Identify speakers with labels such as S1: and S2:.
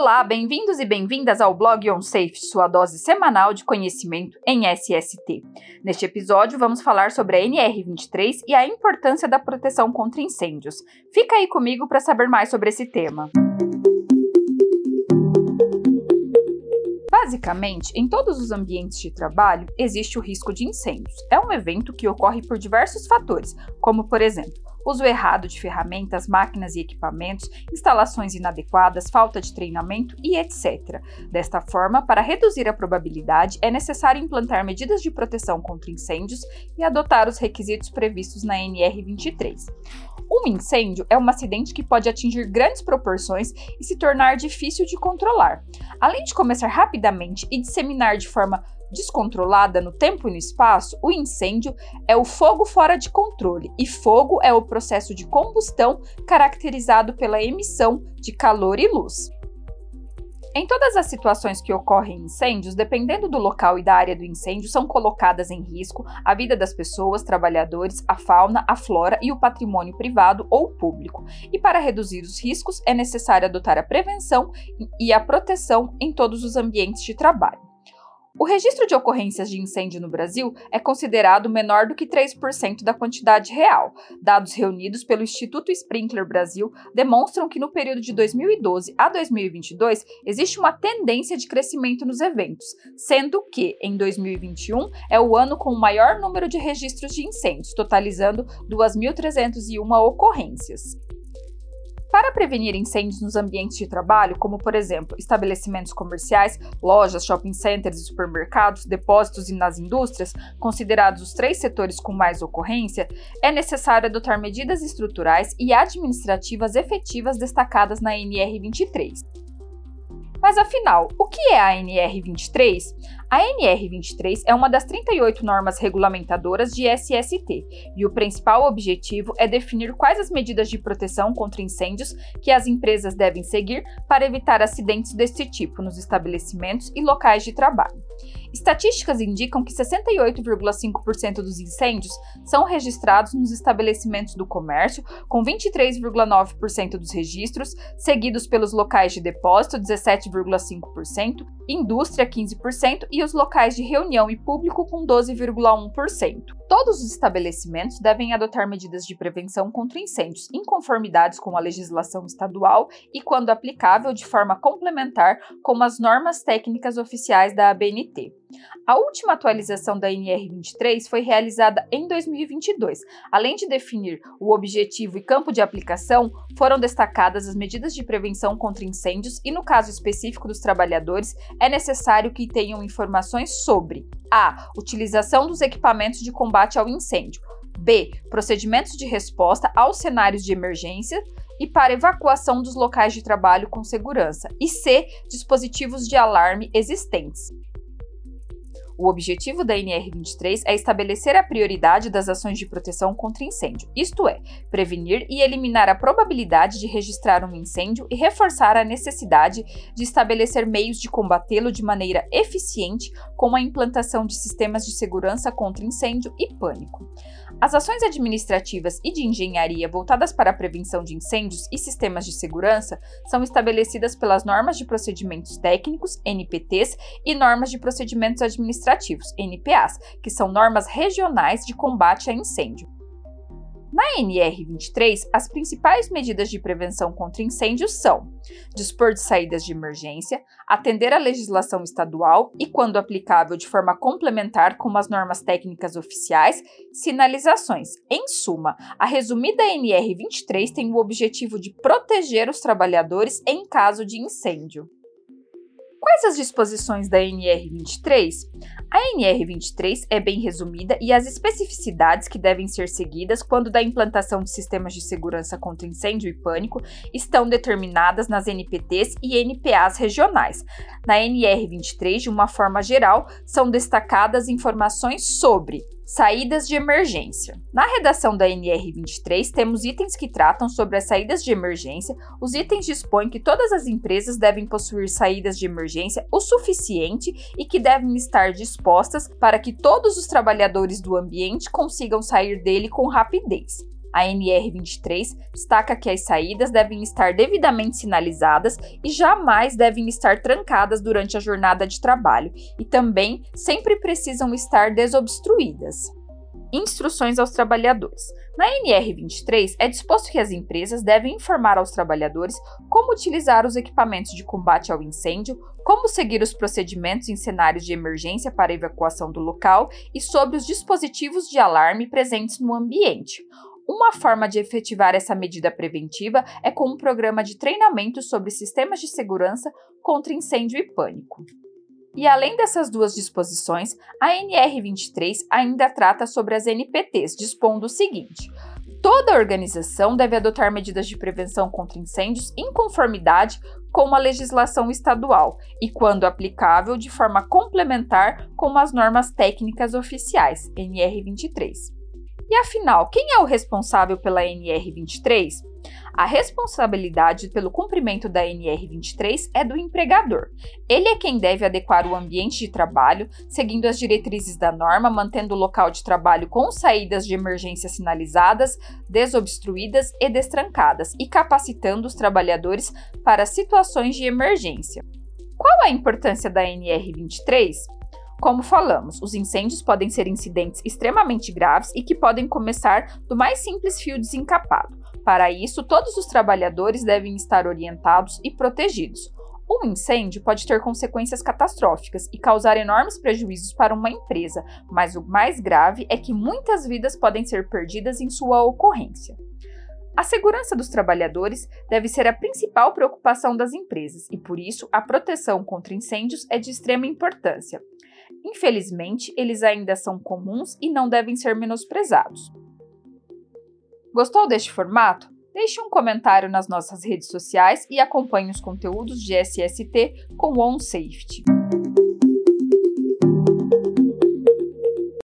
S1: Olá, bem-vindos e bem-vindas ao blog OnSafe, sua dose semanal de conhecimento em SST. Neste episódio, vamos falar sobre a NR23 e a importância da proteção contra incêndios. Fica aí comigo para saber mais sobre esse tema. Basicamente, em todos os ambientes de trabalho existe o risco de incêndios. É um evento que ocorre por diversos fatores, como, por exemplo, uso errado de ferramentas, máquinas e equipamentos, instalações inadequadas, falta de treinamento e etc. Desta forma, para reduzir a probabilidade, é necessário implantar medidas de proteção contra incêndios e adotar os requisitos previstos na NR 23. Um incêndio é um acidente que pode atingir grandes proporções e se tornar difícil de controlar. Além de começar rapidamente e disseminar de forma descontrolada no tempo e no espaço, o incêndio é o fogo fora de controle, e fogo é o processo de combustão caracterizado pela emissão de calor e luz. Em todas as situações que ocorrem incêndios, dependendo do local e da área do incêndio, são colocadas em risco a vida das pessoas, trabalhadores, a fauna, a flora e o patrimônio privado ou público. E para reduzir os riscos, é necessário adotar a prevenção e a proteção em todos os ambientes de trabalho. O registro de ocorrências de incêndio no Brasil é considerado menor do que 3% da quantidade real. Dados reunidos pelo Instituto Sprinkler Brasil demonstram que no período de 2012 a 2022 existe uma tendência de crescimento nos eventos, sendo que em 2021 é o ano com o maior número de registros de incêndios, totalizando 2.301 ocorrências. Para prevenir incêndios nos ambientes de trabalho, como por exemplo estabelecimentos comerciais, lojas, shopping centers e supermercados, depósitos e nas indústrias, considerados os três setores com mais ocorrência, é necessário adotar medidas estruturais e administrativas efetivas destacadas na NR 23. Mas afinal, o que é a NR23? A NR23 é uma das 38 normas regulamentadoras de SST e o principal objetivo é definir quais as medidas de proteção contra incêndios que as empresas devem seguir para evitar acidentes desse tipo nos estabelecimentos e locais de trabalho. Estatísticas indicam que 68,5% dos incêndios são registrados nos estabelecimentos do comércio, com 23,9% dos registros, seguidos pelos locais de depósito, 17,5%, indústria, 15% e os locais de reunião e público, com 12,1%. Todos os estabelecimentos devem adotar medidas de prevenção contra incêndios em conformidades com a legislação estadual e, quando aplicável, de forma complementar com as normas técnicas oficiais da ABNT. A última atualização da NR23 foi realizada em 2022. Além de definir o objetivo e campo de aplicação, foram destacadas as medidas de prevenção contra incêndios e, no caso específico dos trabalhadores, é necessário que tenham informações sobre a. Utilização dos equipamentos de combate ao incêndio. B. Procedimentos de resposta aos cenários de emergência e para evacuação dos locais de trabalho com segurança. E C. Dispositivos de alarme existentes. O objetivo da NR23 é estabelecer a prioridade das ações de proteção contra incêndio, isto é, prevenir e eliminar a probabilidade de registrar um incêndio e reforçar a necessidade de estabelecer meios de combatê-lo de maneira eficiente com a implantação de sistemas de segurança contra incêndio e pânico. As ações administrativas e de engenharia voltadas para a prevenção de incêndios e sistemas de segurança são estabelecidas pelas normas de procedimentos técnicos, NPTs, e normas de procedimentos administrativos, NPAs, que são normas regionais de combate a incêndio. Na NR23, as principais medidas de prevenção contra incêndios são dispor de saídas de emergência, atender à legislação estadual e, quando aplicável, de forma complementar com as normas técnicas oficiais, sinalizações. Em suma, a resumida NR23 tem o objetivo de proteger os trabalhadores em caso de incêndio. Quais as disposições da NR23? A NR23 é bem resumida e as especificidades que devem ser seguidas quando da implantação de sistemas de segurança contra incêndio e pânico estão determinadas nas NPTs e NPAs regionais. Na NR23, de uma forma geral, são destacadas informações sobre Saídas de emergência. Na redação da NR23, temos itens que tratam sobre as saídas de emergência. Os itens dispõem que todas as empresas devem possuir saídas de emergência o suficiente e que devem estar dispostas para que todos os trabalhadores do ambiente consigam sair dele com rapidez. A NR23 destaca que as saídas devem estar devidamente sinalizadas e jamais devem estar trancadas durante a jornada de trabalho, e também sempre precisam estar desobstruídas. Instruções aos trabalhadores. Na NR23, é disposto que as empresas devem informar aos trabalhadores como utilizar os equipamentos de combate ao incêndio, como seguir os procedimentos em cenários de emergência para evacuação do local e sobre os dispositivos de alarme presentes no ambiente. Uma forma de efetivar essa medida preventiva é com um programa de treinamento sobre sistemas de segurança contra incêndio e pânico. E além dessas duas disposições, a NR23 ainda trata sobre as NPTs, dispondo o seguinte: toda organização deve adotar medidas de prevenção contra incêndios em conformidade com a legislação estadual e, quando aplicável, de forma complementar com as normas técnicas oficiais, NR23. E afinal, quem é o responsável pela NR23? A responsabilidade pelo cumprimento da NR23 é do empregador. Ele é quem deve adequar o ambiente de trabalho, seguindo as diretrizes da norma, mantendo o local de trabalho com saídas de emergência sinalizadas, desobstruídas e destrancadas, e capacitando os trabalhadores para situações de emergência. Qual a importância da NR23? Como falamos, os incêndios podem ser incidentes extremamente graves e que podem começar do mais simples fio desencapado. Para isso, todos os trabalhadores devem estar orientados e protegidos. Um incêndio pode ter consequências catastróficas e causar enormes prejuízos para uma empresa, mas o mais grave é que muitas vidas podem ser perdidas em sua ocorrência. A segurança dos trabalhadores deve ser a principal preocupação das empresas e, por isso, a proteção contra incêndios é de extrema importância. Infelizmente, eles ainda são comuns e não devem ser menosprezados. Gostou deste formato? Deixe um comentário nas nossas redes sociais e acompanhe os conteúdos de SST com OnSafety.